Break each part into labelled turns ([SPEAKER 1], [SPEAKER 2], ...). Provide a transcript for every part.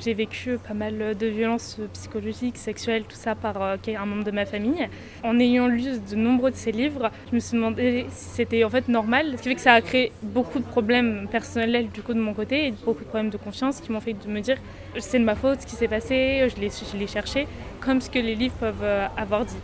[SPEAKER 1] J'ai vécu pas mal de violences psychologiques, sexuelles, tout ça par euh, un membre de ma famille. En ayant lu de nombreux de ces livres, je me suis demandé si c'était en fait normal. Ce qui fait que ça a créé beaucoup de problèmes personnels du coup de mon côté et beaucoup de problèmes de confiance qui m'ont fait de me dire c'est de ma faute ce qui s'est passé, je l'ai cherché, comme ce que les livres peuvent euh, avoir dit.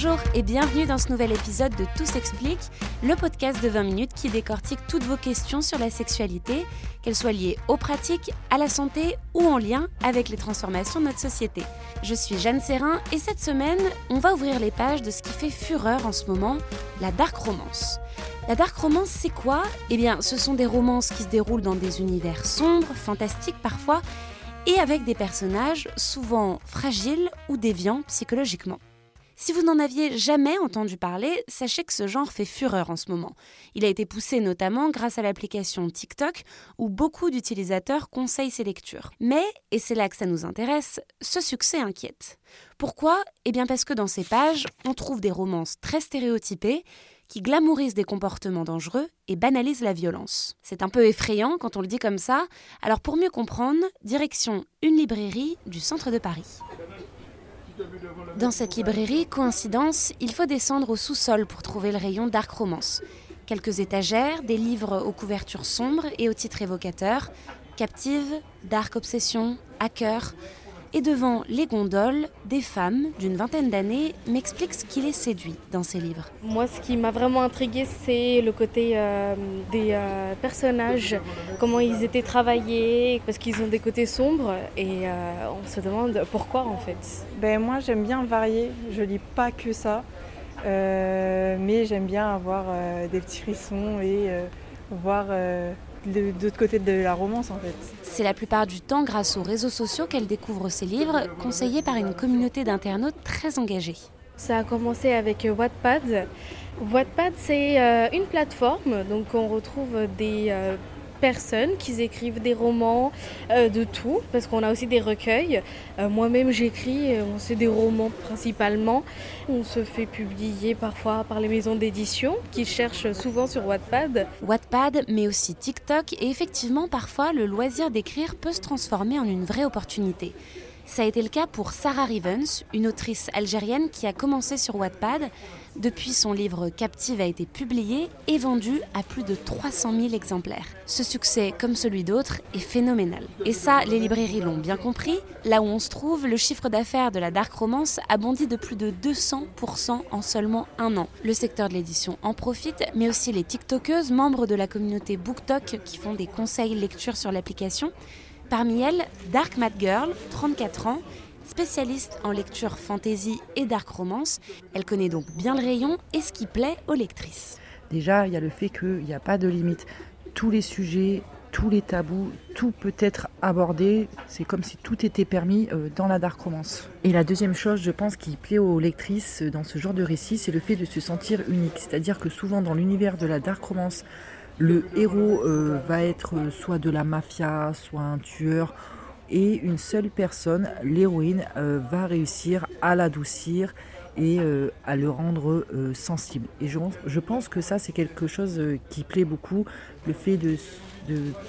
[SPEAKER 2] Bonjour et bienvenue dans ce nouvel épisode de Tout s'explique, le podcast de 20 minutes qui décortique toutes vos questions sur la sexualité, qu'elles soient liées aux pratiques, à la santé ou en lien avec les transformations de notre société. Je suis Jeanne Serrin et cette semaine, on va ouvrir les pages de ce qui fait fureur en ce moment, la dark romance. La dark romance, c'est quoi? Eh bien, ce sont des romances qui se déroulent dans des univers sombres, fantastiques parfois, et avec des personnages souvent fragiles ou déviants psychologiquement. Si vous n'en aviez jamais entendu parler, sachez que ce genre fait fureur en ce moment. Il a été poussé notamment grâce à l'application TikTok où beaucoup d'utilisateurs conseillent ses lectures. Mais, et c'est là que ça nous intéresse, ce succès inquiète. Pourquoi? Eh bien parce que dans ces pages, on trouve des romances très stéréotypées qui glamourisent des comportements dangereux et banalisent la violence. C'est un peu effrayant quand on le dit comme ça, alors pour mieux comprendre, direction une librairie du centre de Paris. Dans cette librairie, coïncidence, il faut descendre au sous-sol pour trouver le rayon Dark Romance. Quelques étagères, des livres aux couvertures sombres et aux titres évocateurs Captive, Dark Obsession, Hacker, et devant les gondoles, des femmes d'une vingtaine d'années m'expliquent ce qui les séduit dans ces livres.
[SPEAKER 1] Moi, ce qui m'a vraiment intriguée, c'est le côté euh, des euh, personnages, comment ils étaient travaillés, parce qu'ils ont des côtés sombres, et euh, on se demande pourquoi en fait.
[SPEAKER 3] Ben, moi, j'aime bien varier, je lis pas que ça, mais j'aime bien avoir des petits frissons et voir de l'autre côté de la romance en fait.
[SPEAKER 2] C'est la plupart du temps grâce aux réseaux sociaux qu'elle découvre ces livres, conseillés par une communauté d'internautes très engagée.
[SPEAKER 1] Ça a commencé avec Wattpad. Wattpad, c'est euh, une plateforme, donc on retrouve des euh, personnes qui écrivent des romans, euh, de tout, parce qu'on a aussi des recueils. Euh, moi-même, j'écris, euh, on sait des romans principalement. On se fait publier parfois par les maisons d'édition qui cherchent souvent sur Wattpad.
[SPEAKER 2] Wattpad, mais aussi TikTok, et effectivement, parfois, le loisir d'écrire peut se transformer en une vraie opportunité. Ça a été le cas pour Sarah Rivens, une autrice algérienne qui a commencé sur Wattpad. Depuis, son livre Captive a été publié et vendu à plus de 300 000 exemplaires. Ce succès, comme celui d'autres, est phénoménal. Et ça, les librairies l'ont bien compris. Là où on se trouve, le chiffre d'affaires de la dark romance a bondi de plus de 200% en seulement un an. Le secteur de l'édition en profite, mais aussi les TikTokeuses, membres de la communauté BookTok qui font des conseils lecture sur l'application. Parmi elles, Dark Mad Girl, 34 ans, spécialiste en lecture fantasy et dark romance. Elle connaît donc bien le rayon et ce qui plaît aux lectrices.
[SPEAKER 4] Déjà, il y a le fait qu'il n'y a pas de limite. Tous les sujets, tous les tabous, tout peut être abordé. C'est comme si tout était permis euh, dans la dark romance. Et la deuxième chose, je pense, qui plaît aux lectrices dans ce genre de récit, c'est le fait de se sentir unique. C'est-à-dire que souvent dans l'univers de la dark romance, le héros euh, va être soit de la mafia, soit un tueur, et une seule personne, l'héroïne, euh, va réussir à l'adoucir et euh, à le rendre sensible. Et je, pense que ça, c'est quelque chose qui plaît beaucoup, le fait de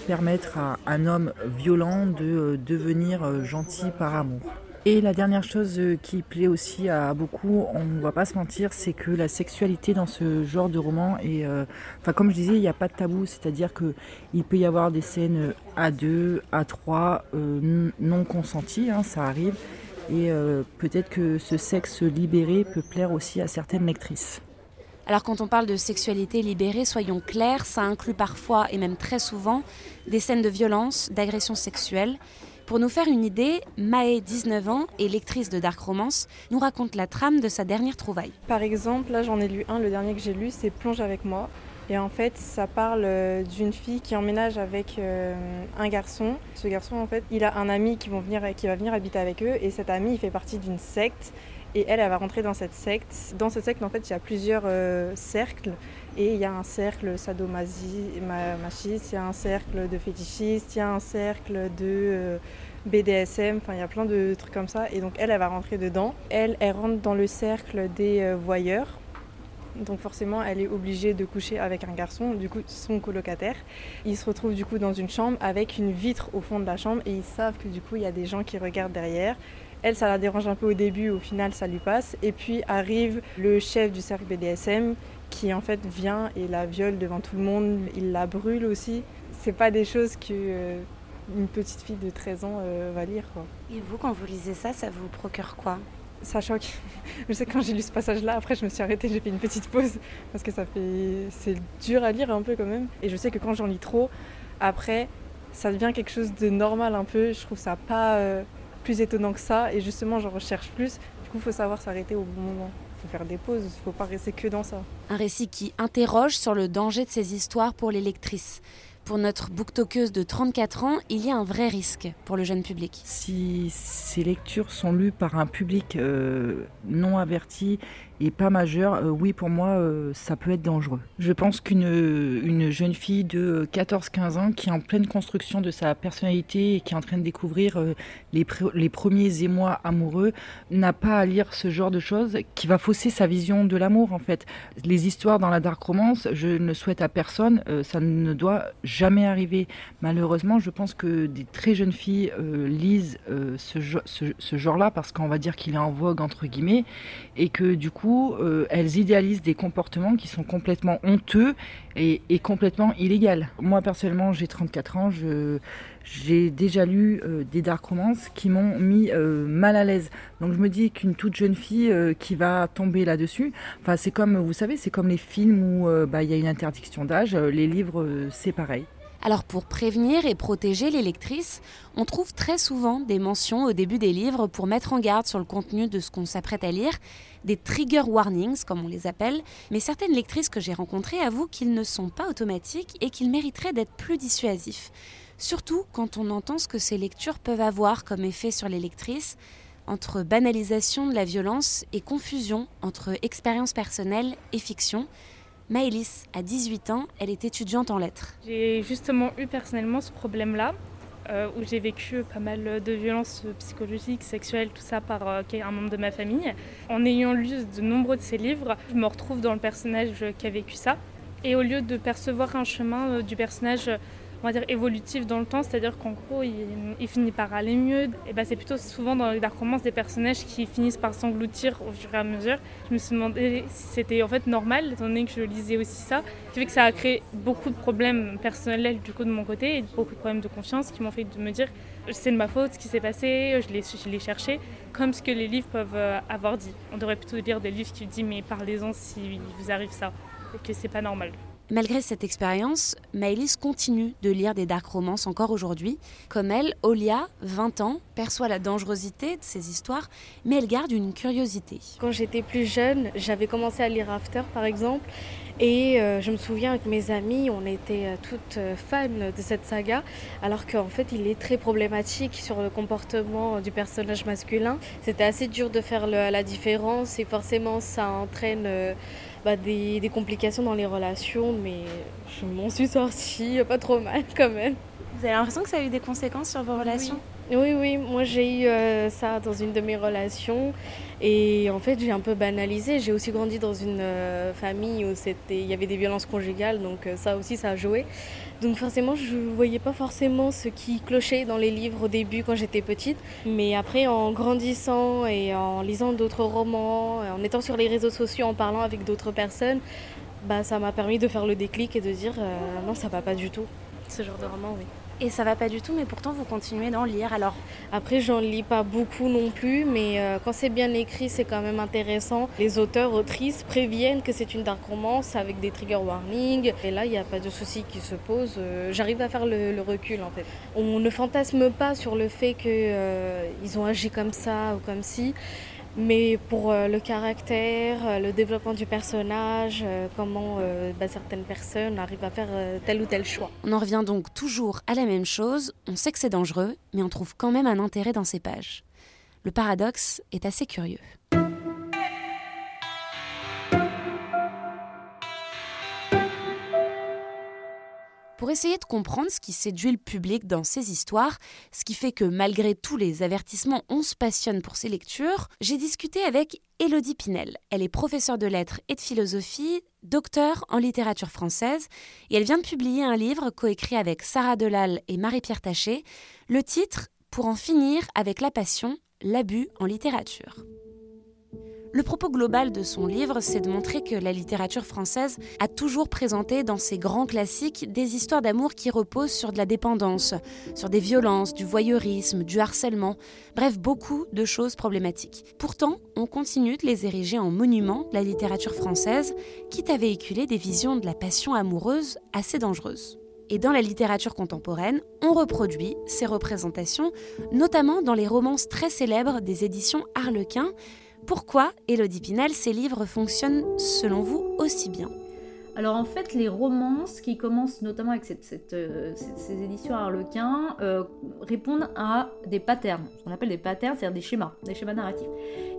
[SPEAKER 4] permettre à un homme violent de devenir gentil par amour. Et la dernière chose euh, qui plaît aussi à beaucoup, on ne va pas se mentir, c'est que la sexualité dans ce genre de roman est, euh, enfin comme je disais, il n'y a pas de tabou, c'est-à-dire que il peut y avoir des scènes à deux, à trois, euh, non consenties, hein, ça arrive, et peut-être que ce sexe libéré peut plaire aussi à certaines lectrices.
[SPEAKER 2] Alors quand on parle de sexualité libérée, soyons clairs, ça inclut parfois et même très souvent des scènes de violence, d'agression sexuelle. Pour nous faire une idée, Mae, 19 ans et lectrice de Dark Romance, nous raconte la trame de sa dernière trouvaille.
[SPEAKER 3] Par exemple, là j'en ai lu un, le dernier que j'ai lu, c'est Plonge avec moi. Et en fait, ça parle euh, d'une fille qui emménage avec euh, un garçon. Ce garçon, en fait, il a un ami qui, vont venir, qui va venir habiter avec eux. Et cet ami, il fait partie d'une secte. Et elle, elle va rentrer dans cette secte. Dans cette secte, en fait, il y a plusieurs cercles. Et il y a un cercle sadomachiste, il y a un cercle de fétichistes, il y a un cercle de BDSM, enfin il y a plein de trucs comme ça. Et donc elle, elle va rentrer dedans. Elle, elle rentre dans le cercle des euh, voyeurs. Donc forcément, elle est obligée de coucher avec un garçon, du coup son colocataire. Ils se retrouvent du coup dans une chambre avec une vitre au fond de la chambre et ils savent que du coup il y a des gens qui regardent derrière. Elle, ça la dérange un peu au début, au final ça lui passe. Et puis arrive le chef du cercle BDSM qui en fait vient et la viole devant tout le monde, il la brûle aussi. C'est pas des choses que euh, une petite fille de 13 ans euh, va lire.
[SPEAKER 2] Et vous, quand vous lisez ça, ça vous procure quoi?
[SPEAKER 3] Ça choque. je sais que quand j'ai lu ce passage-là, après je me suis arrêtée, j'ai fait une petite pause parce que ça fait, c'est dur à lire un peu quand même. Et je sais que quand j'en lis trop, après, ça devient quelque chose de normal un peu. Je trouve ça pas euh, plus étonnant que ça. Et justement, j'en recherche plus. Du coup, il faut savoir s'arrêter au bon moment. Il faut faire des pauses, il ne faut pas rester que dans ça.
[SPEAKER 2] Un récit qui interroge sur le danger de ces histoires pour les lectrices pour notre booktokeuse de 34 ans, il y a un vrai risque pour le jeune public.
[SPEAKER 4] Si ces lectures sont lues par un public euh, non averti et pas majeur, euh, oui, pour moi, euh, ça peut être dangereux. Je pense qu'une une jeune fille de 14-15 ans qui est en pleine construction de sa personnalité et qui est en train de découvrir euh, les, les premiers émois amoureux n'a pas à lire ce genre de choses qui va fausser sa vision de l'amour, en fait. Les histoires dans la dark romance, je ne souhaite à personne, ça ne doit jamais arriver. Malheureusement, je pense que des très jeunes filles lisent ce, genre-là parce qu'on va dire qu'il est en vogue, entre guillemets, et que du coup, euh, elles idéalisent des comportements qui sont complètement honteux et, complètement illégaux. Moi, personnellement, j'ai 34 ans, j'ai déjà lu euh, des dark romances qui m'ont mis euh, mal à l'aise. Donc je me dis qu'une toute jeune fille qui va tomber là-dessus, enfin c'est comme, vous savez, c'est comme les films où bah, il y a une interdiction d'âge, les livres c'est pareil.
[SPEAKER 2] Alors pour prévenir et protéger les lectrices, on trouve très souvent des mentions au début des livres pour mettre en garde sur le contenu de ce qu'on s'apprête à lire, des trigger warnings comme on les appelle, mais certaines lectrices que j'ai rencontrées avouent qu'ils ne sont pas automatiques et qu'ils mériteraient d'être plus dissuasifs. Surtout quand on entend ce que ces lectures peuvent avoir comme effet sur les lectrices, entre banalisation de la violence et confusion entre expérience personnelle et fiction, Maëlys a 18 ans, elle est étudiante en lettres.
[SPEAKER 5] J'ai justement eu personnellement ce problème-là, euh, où j'ai vécu pas mal de violences psychologiques, sexuelles, tout ça par euh, un membre de ma famille. En ayant lu de nombreux de ces livres, je me retrouve dans le personnage qui a vécu ça. Et au lieu de percevoir un chemin euh, du personnage on va dire évolutif dans le temps, c'est-à-dire qu'en gros il, finit par aller mieux. Et ben, c'est plutôt souvent dans les dark romances des personnages qui finissent par s'engloutir au fur et à mesure. Je me suis demandé si c'était en fait normal, étant donné que je lisais aussi ça, qui fait que ça a créé beaucoup de problèmes personnels du coup de mon côté et beaucoup de problèmes de confiance qui m'ont fait de me dire c'est de ma faute ce qui s'est passé, je l'ai cherché, comme ce que les livres peuvent euh, avoir dit. On devrait plutôt lire des livres qui disent mais parlez-en si vous arrive ça et que c'est pas normal.
[SPEAKER 2] Malgré cette expérience, Maëlys continue de lire des dark romances encore aujourd'hui. Comme elle, Olia, 20 ans, perçoit la dangerosité de ces histoires, mais elle garde une curiosité.
[SPEAKER 1] Quand j'étais plus jeune, j'avais commencé à lire After par exemple, et euh, je me souviens avec mes amis, on était euh, toutes euh, fans de cette saga, alors qu'en fait il est très problématique sur le comportement du personnage masculin. C'était assez dur de faire la différence et forcément ça entraîne bah, des, complications dans les relations, mais je m'en suis sortie pas trop mal quand même.
[SPEAKER 2] Vous avez l'impression que ça a eu des conséquences sur vos relations?
[SPEAKER 1] oui, oui, moi j'ai eu euh, ça dans une de mes relations et en fait j'ai un peu banalisé. J'ai aussi grandi dans une euh, famille où il y avait des violences conjugales, donc euh, ça aussi ça a joué. Donc forcément je ne voyais pas forcément ce qui clochait dans les livres au début quand j'étais petite, mais après en grandissant et en lisant d'autres romans, en étant sur les réseaux sociaux, en parlant avec d'autres personnes, bah, ça m'a permis de faire le déclic et de dire non ça va pas du tout, ce genre de roman, oui.
[SPEAKER 2] Et ça va pas du tout, mais pourtant vous continuez d'en lire. Alors
[SPEAKER 1] après, j'en lis pas beaucoup non plus, mais euh, quand c'est bien écrit, c'est quand même intéressant. Les auteurs, autrices préviennent que c'est une dark romance avec des trigger warnings. Et là, il n'y a pas de souci qui se pose. Euh, j'arrive à faire le, recul en fait. On ne fantasme pas sur le fait qu'ils euh, ont agi comme ça ou comme si. Mais pour euh, le caractère, euh, le développement du personnage, euh, comment bah, certaines personnes arrivent à faire tel ou tel choix.
[SPEAKER 2] On en revient donc toujours à la même chose, on sait que c'est dangereux, mais on trouve quand même un intérêt dans ces pages. Le paradoxe est assez curieux. Pour essayer de comprendre ce qui séduit le public dans ces histoires, ce qui fait que malgré tous les avertissements, on se passionne pour ces lectures, j'ai discuté avec Elodie Pinel. Elle est professeure de lettres et de philosophie, docteur en littérature française, et elle vient de publier un livre coécrit avec Sarah Delal et Marie-Pierre Taché. Le titre Pour en finir avec la passion, l'abus en littérature. Le propos global de son livre, c'est de montrer que la littérature française a toujours présenté dans ses grands classiques des histoires d'amour qui reposent sur de la dépendance, sur des violences, du voyeurisme, du harcèlement, bref, beaucoup de choses problématiques. Pourtant, on continue de les ériger en monuments de la littérature française, quitte à véhiculer des visions de la passion amoureuse assez dangereuses. Et dans la littérature contemporaine, on reproduit ces représentations, notamment dans les romances très célèbres des éditions Harlequin, pourquoi, Elodie Pinel, ces livres fonctionnent selon vous aussi bien
[SPEAKER 6] alors en fait, les romances qui commencent notamment avec euh, ces éditions Harlequin euh, répondent à des patterns, ce qu'on appelle des patterns, c'est-à-dire des schémas, des schémas narratifs.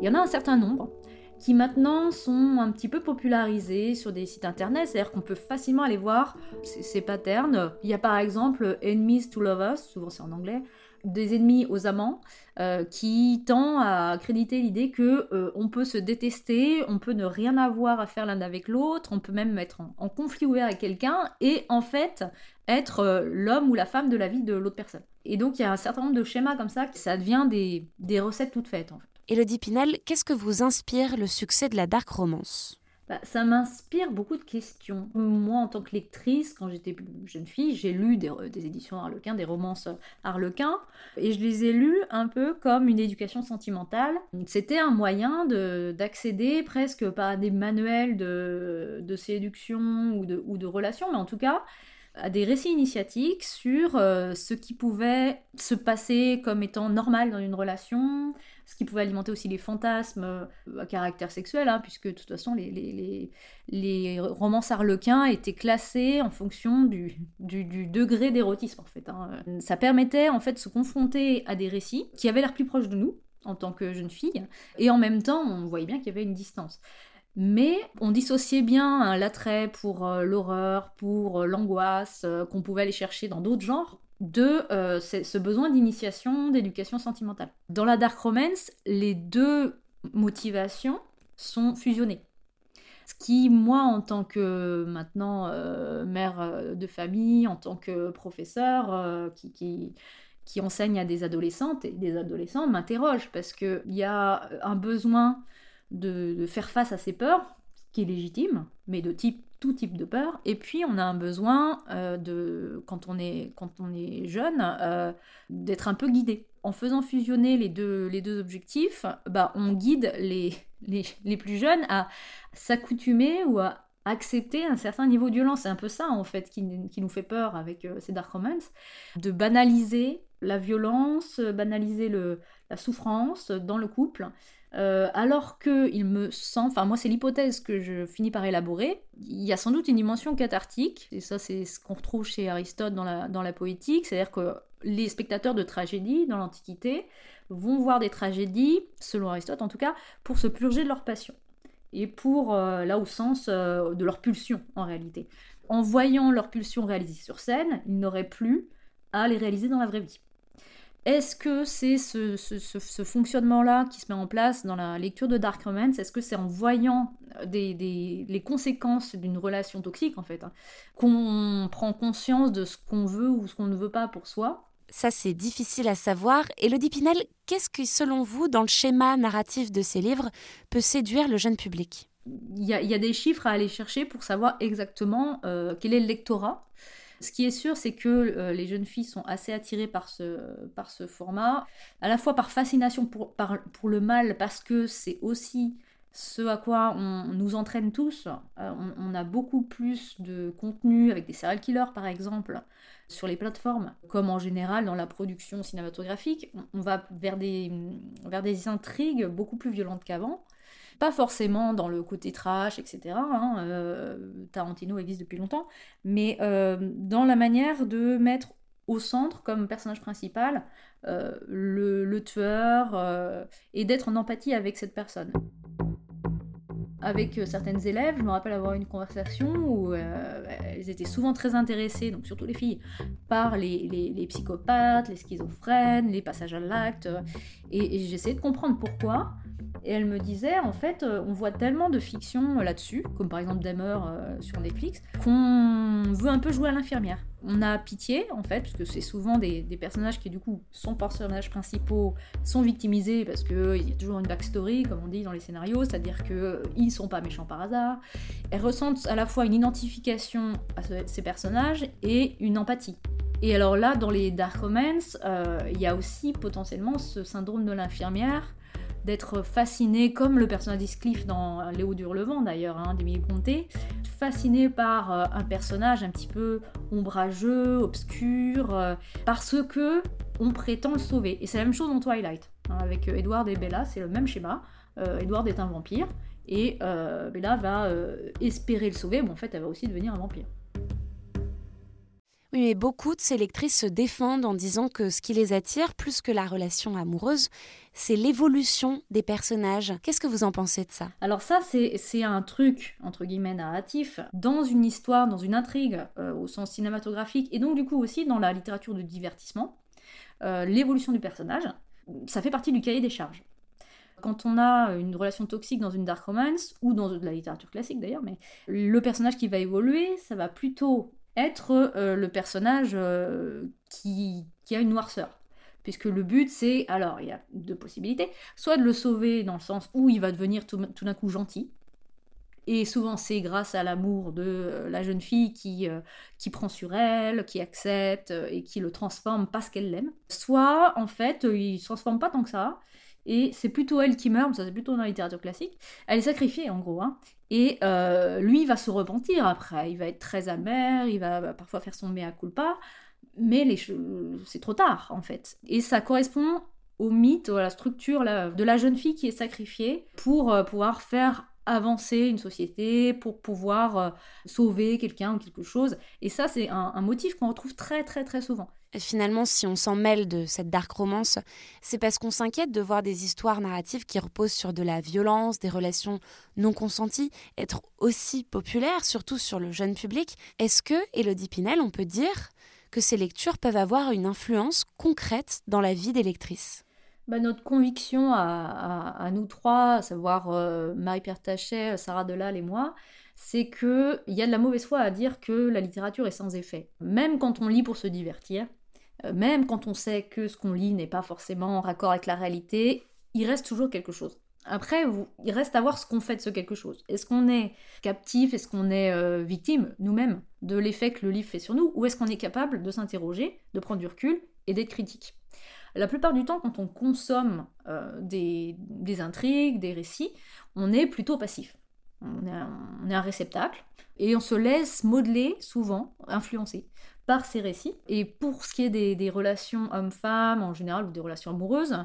[SPEAKER 6] Il y en a un certain nombre qui maintenant sont un petit peu popularisés sur des sites internet, c'est-à-dire qu'on peut facilement aller voir ces, ces patterns. Il y a par exemple Enemies to Lovers, souvent c'est en anglais, des ennemis aux amants, euh, qui tend à accréditer l'idée que euh, on peut se détester, on peut ne rien avoir à faire l'un avec l'autre, on peut même être en, conflit ouvert avec quelqu'un et en fait être euh, l'homme ou la femme de la vie de l'autre personne. Et donc il y a un certain nombre de schémas comme ça, ça devient des, des recettes toutes faites en fait.
[SPEAKER 2] Elodie Pinel, qu'est-ce que vous inspire le succès de la dark romance?
[SPEAKER 6] Bah, ça m'inspire beaucoup de questions. Moi, en tant que lectrice, quand j'étais jeune fille, j'ai lu des, des, éditions Harlequin, des romances Harlequin, et je les ai lues un peu comme une éducation sentimentale. C'était un moyen d'accéder presque par des manuels de, de séduction ou de, ou de relations, mais en tout cas, à des récits initiatiques sur euh, ce qui pouvait se passer comme étant normal dans une relation, ce qui pouvait alimenter aussi les fantasmes euh, à caractère sexuel, hein, puisque de toute façon les, les, les, romans sarlequins étaient classés en fonction du, du, degré d'érotisme en fait. Hein. Ça permettait en fait de se confronter à des récits qui avaient l'air plus proches de nous en tant que jeune fille, et en même temps on voyait bien qu'il y avait une distance. Mais on dissociait bien l'attrait pour euh, l'horreur, pour euh, l'angoisse qu'on pouvait aller chercher dans d'autres genres de euh, ce besoin d'initiation, d'éducation sentimentale. Dans la dark romance, les deux motivations sont fusionnées. Ce qui, moi, en tant que maintenant euh, mère euh, de famille, en tant que professeur qui, qui, enseigne à des adolescentes et des adolescents, m'interroge parce qu'il y a un besoin de, faire face à ces peurs, qui est légitime, mais de type tout type de peur. Et puis, on a un besoin euh, de, quand on est, quand on est jeune, euh, d'être un peu guidé. En faisant fusionner les deux, les deux objectifs, bah, on guide les, les, les plus jeunes à s'accoutumer ou à accepter un certain niveau de violence. C'est un peu ça, en fait, qui, qui nous fait peur avec euh, ces dark romance, de banaliser la violence, banaliser le, la souffrance dans le couple. Euh, alors que il me semble, enfin moi c'est l'hypothèse que je finis par élaborer, il y a sans doute une dimension cathartique, et ça c'est ce qu'on retrouve chez Aristote dans la, dans la poétique, c'est-à-dire que les spectateurs de tragédies dans l'Antiquité vont voir des tragédies, selon Aristote en tout cas, pour se purger de leur passion, et pour, euh, là au sens euh, de leur pulsion en réalité. En voyant leur pulsion réalisée sur scène, ils n'auraient plus à les réaliser dans la vraie vie. Est-ce que c'est ce, fonctionnement-là qui se met en place dans la lecture de Dark Romance? Est-ce que c'est en voyant euh, les conséquences d'une relation toxique, en fait, hein, qu'on prend conscience de ce qu'on veut ou ce qu'on ne veut pas pour soi?
[SPEAKER 2] Ça, c'est difficile à savoir. Elodie Pinel, qu'est-ce qui, selon vous, dans le schéma narratif de ces livres, peut séduire le jeune public?
[SPEAKER 6] Il y, a, des chiffres à aller chercher pour savoir exactement euh, quel est le lectorat. Ce qui est sûr, c'est que euh, les jeunes filles sont assez attirées par ce, format, à la fois par fascination pour, le mal, parce que c'est aussi ce à quoi on, nous entraîne tous. Euh, on, a beaucoup plus de contenu avec des serial killers par exemple sur les plateformes, comme en général dans la production cinématographique. On, va vers des intrigues beaucoup plus violentes qu'avant. Pas forcément dans le côté trash, etc. Hein, euh, Tarantino existe depuis longtemps, mais euh, dans la manière de mettre au centre comme personnage principal le, le, tueur et d'être en empathie avec cette personne avec euh, certaines élèves, je me rappelle avoir une conversation où euh, elles étaient souvent très intéressées, donc surtout les filles, par les, psychopathes, les schizophrènes, les passages à l'acte. Et j'essayais de comprendre pourquoi. Et elle me disait, en fait, euh, on voit tellement de fiction là-dessus, comme par exemple Dahmer sur Netflix, qu'on veut un peu jouer à l'infirmière. On a pitié, en fait, parce que c'est souvent des, personnages qui, du coup, sont personnages principaux, sont victimisés parce qu'il y a toujours une backstory, comme on dit dans les scénarios, c'est-à-dire qu'ils sont pas méchants par hasard. Elles ressentent à la fois une identification à ces personnages et une empathie. Et alors là, dans les Dark Romance, euh, il y a aussi potentiellement ce syndrome de l'infirmière d'être fasciné, comme le personnage d'Iscliffe dans Léo Durlevent d'ailleurs, hein, d'Émile Comté, fasciné par euh, un personnage un petit peu ombrageux, obscur, euh, parce que on prétend le sauver. Et c'est la même chose dans Twilight, hein, avec euh, Edward et Bella, c'est le même schéma. Edward est un vampire, et Bella va espérer le sauver, mais en fait elle va aussi devenir un vampire.
[SPEAKER 2] Oui, mais beaucoup de ces lectrices se défendent en disant que ce qui les attire, plus que la relation amoureuse, c'est l'évolution des personnages. Qu'est-ce que vous en pensez de ça?
[SPEAKER 6] Alors ça, c'est un truc, entre guillemets, narratif, dans une histoire, dans une intrigue, euh, au sens cinématographique, et donc du coup aussi dans la littérature de divertissement. Euh, l'évolution du personnage, ça fait partie du cahier des charges quand on a une relation toxique dans une dark romance, ou dans de la littérature classique d'ailleurs, mais le personnage qui va évoluer, ça va plutôt être euh, le personnage euh, qui, a une noirceur. Puisque le but, c'est, alors il y a deux possibilités, soit de le sauver dans le sens où il va devenir tout, d'un coup gentil, et souvent c'est grâce à l'amour de euh, la jeune fille qui, qui prend sur elle, qui accepte et qui le transforme parce qu'elle l'aime. Soit en fait il se transforme pas tant que ça, et c'est plutôt elle qui meurt, ça c'est plutôt dans la littérature classique. Elle est sacrifiée en gros, hein. Et euh, lui va se repentir après, il va être très amer, il va parfois faire son mea culpa, mais c'est trop tard en fait. Et ça correspond au mythe, à la structure de la jeune fille qui est sacrifiée pour euh, pouvoir faire avancer une société, pour pouvoir euh, sauver quelqu'un ou quelque chose. Et ça, c'est un motif qu'on retrouve très très très souvent.
[SPEAKER 2] Finalement, si on s'en mêle de cette dark romance, c'est parce qu'on s'inquiète de voir des histoires narratives qui reposent sur de la violence, des relations non consenties, être aussi populaires, surtout sur le jeune public. Est-ce que, Elodie Pinel, on peut dire que ces lectures peuvent avoir une influence concrète dans la vie des lectrices?
[SPEAKER 6] Bah, notre conviction à, nous trois, à savoir euh, Marie-Pierre Tachet, Sarah Delal et moi, c'est qu'il y a de la mauvaise foi à dire que la littérature est sans effet. Même quand on lit pour se divertir, même quand on sait que ce qu'on lit n'est pas forcément en raccord avec la réalité, il reste toujours quelque chose. Après, il reste à voir ce qu'on fait de ce quelque chose. Est-ce qu'on est captif, est-ce qu'on est euh, victime nous-mêmes de l'effet que le livre fait sur nous, ou est-ce qu'on est capable de s'interroger, de prendre du recul et d'être critique? La plupart du temps, quand on consomme euh, des, intrigues, des récits, on est plutôt passif. On est un réceptacle et on se laisse modeler, souvent, influencer par ces récits. Et pour ce qui est des, relations hommes-femmes en général ou des relations amoureuses,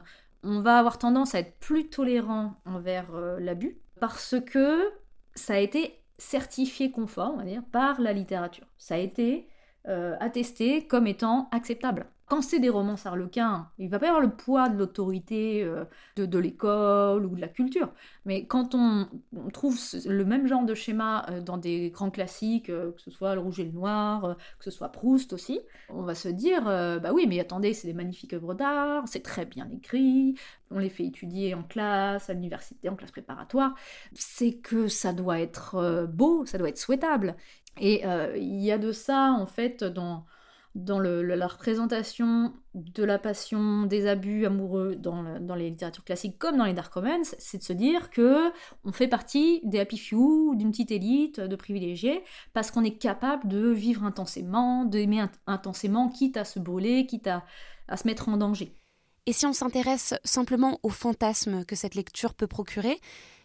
[SPEAKER 6] on va avoir tendance à être plus tolérant envers euh, l'abus parce que ça a été certifié conforme, on va dire, par la littérature. Ça a été euh, attesté comme étant acceptable. Quand c'est des romans sarlequins, il va pas y avoir le poids de l'autorité euh, de, l'école ou de la culture. Mais quand on, trouve le même genre de schéma euh, dans des grands classiques, euh, que ce soit Le Rouge et le Noir, que ce soit Proust aussi, on va se dire bah oui, mais attendez, c'est des magnifiques œuvres d'art, c'est très bien écrit, on les fait étudier en classe, à l'université, en classe préparatoire. C'est que ça doit être beau, ça doit être souhaitable. Et il y a de ça, en fait, dans dans la représentation de la passion, des abus amoureux dans, les littératures classiques comme dans les dark romance, c'est de se dire que on fait partie des happy few, d'une petite élite de privilégiés, parce qu'on est capable de vivre intensément, d'aimer intensément, quitte à se brûler, quitte à, à se mettre en danger.
[SPEAKER 2] Et si on s'intéresse simplement aux fantasmes que cette lecture peut procurer,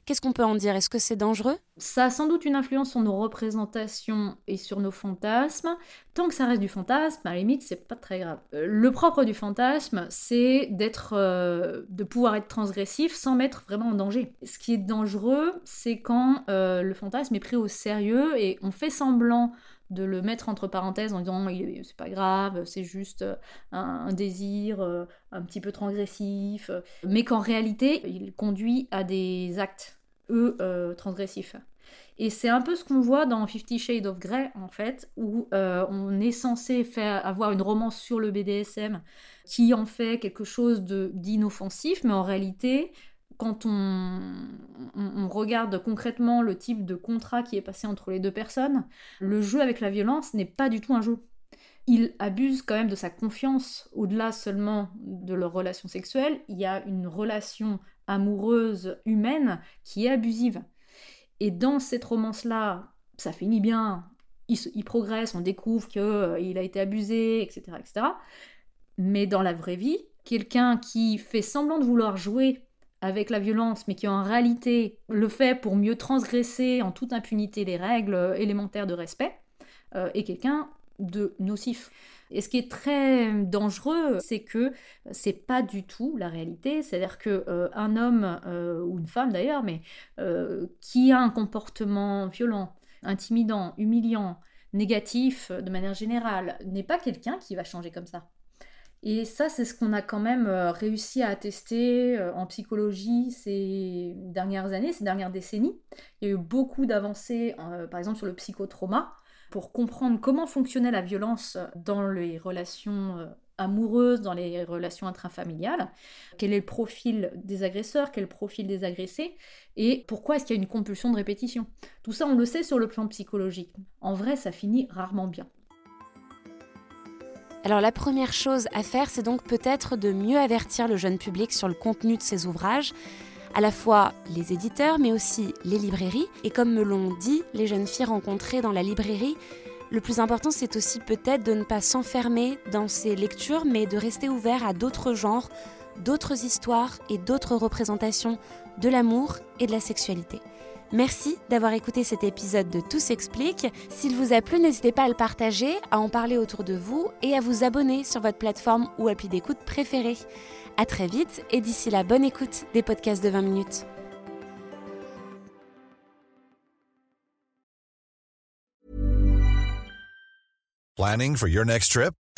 [SPEAKER 2] Qu'est-ce qu'on peut en dire? Est-ce que c'est dangereux?
[SPEAKER 6] Ça a sans doute une influence sur nos représentations et sur nos fantasmes. Tant que ça reste du fantasme, à la limite, c'est pas très grave. Euh, le propre du fantasme, c'est d'être, euh, de pouvoir être transgressif sans mettre vraiment en danger. Ce qui est dangereux, c'est quand euh, le fantasme est pris au sérieux et on fait semblant de le mettre entre parenthèses en disant c'est pas grave, c'est juste un, désir un petit peu transgressif, mais qu'en réalité il conduit à des actes, eux, transgressifs. Et c'est un peu ce qu'on voit dans Fifty Shades of Grey, en fait, où on est censé faire, avoir une romance sur le BDSM qui en fait quelque chose d'inoffensif, mais en réalité, quand on, regarde concrètement le type de contrat qui est passé entre les deux personnes, le jeu avec la violence n'est pas du tout un jeu. Il abuse quand même de sa confiance au-delà seulement de leur relation sexuelle. Il y a une relation amoureuse humaine qui est abusive. Et dans cette romance-là, ça finit bien, il, progresse, on découvre qu'il euh, a été abusé, etc., etc. Mais dans la vraie vie, quelqu'un qui fait semblant de vouloir jouer avec la violence, mais qui en réalité le fait pour mieux transgresser en toute impunité les règles élémentaires de respect, euh, est quelqu'un de nocif. Et ce qui est très dangereux, c'est que c'est pas du tout la réalité. C'est-à-dire que euh, un homme euh, ou une femme d'ailleurs, mais qui a un comportement violent, intimidant, humiliant, négatif de manière générale, n'est pas quelqu'un qui va changer comme ça. Et ça, c'est ce qu'on a quand même euh, réussi à attester euh, en psychologie ces dernières années, ces dernières décennies. Il y a eu beaucoup d'avancées, euh, par exemple sur le psychotrauma, pour comprendre comment fonctionnait la violence dans les relations amoureuses, dans les relations intrafamiliales, quel est le profil des agresseurs, quel est le profil des agressés, et pourquoi est-ce qu'il y a une compulsion de répétition. Tout ça, on le sait sur le plan psychologique. En vrai, ça finit rarement bien.
[SPEAKER 2] Alors la première chose à faire, c'est donc peut-être de mieux avertir le jeune public sur le contenu de ces ouvrages, à la fois les éditeurs, mais aussi les librairies. Et comme me l'ont dit les jeunes filles rencontrées dans la librairie, le plus important, c'est aussi peut-être de ne pas s'enfermer dans ces lectures, mais de rester ouvert à d'autres genres, d'autres histoires et d'autres représentations de l'amour et de la sexualité. Merci d'avoir écouté cet épisode de Tout s'explique. S'il vous a plu, n'hésitez pas à le partager, à en parler autour de vous et à vous abonner sur votre plateforme ou appli d'écoute préférée. À très vite et d'ici là, bonne écoute des podcasts de 20 minutes.
[SPEAKER 7] Planning for your next trip?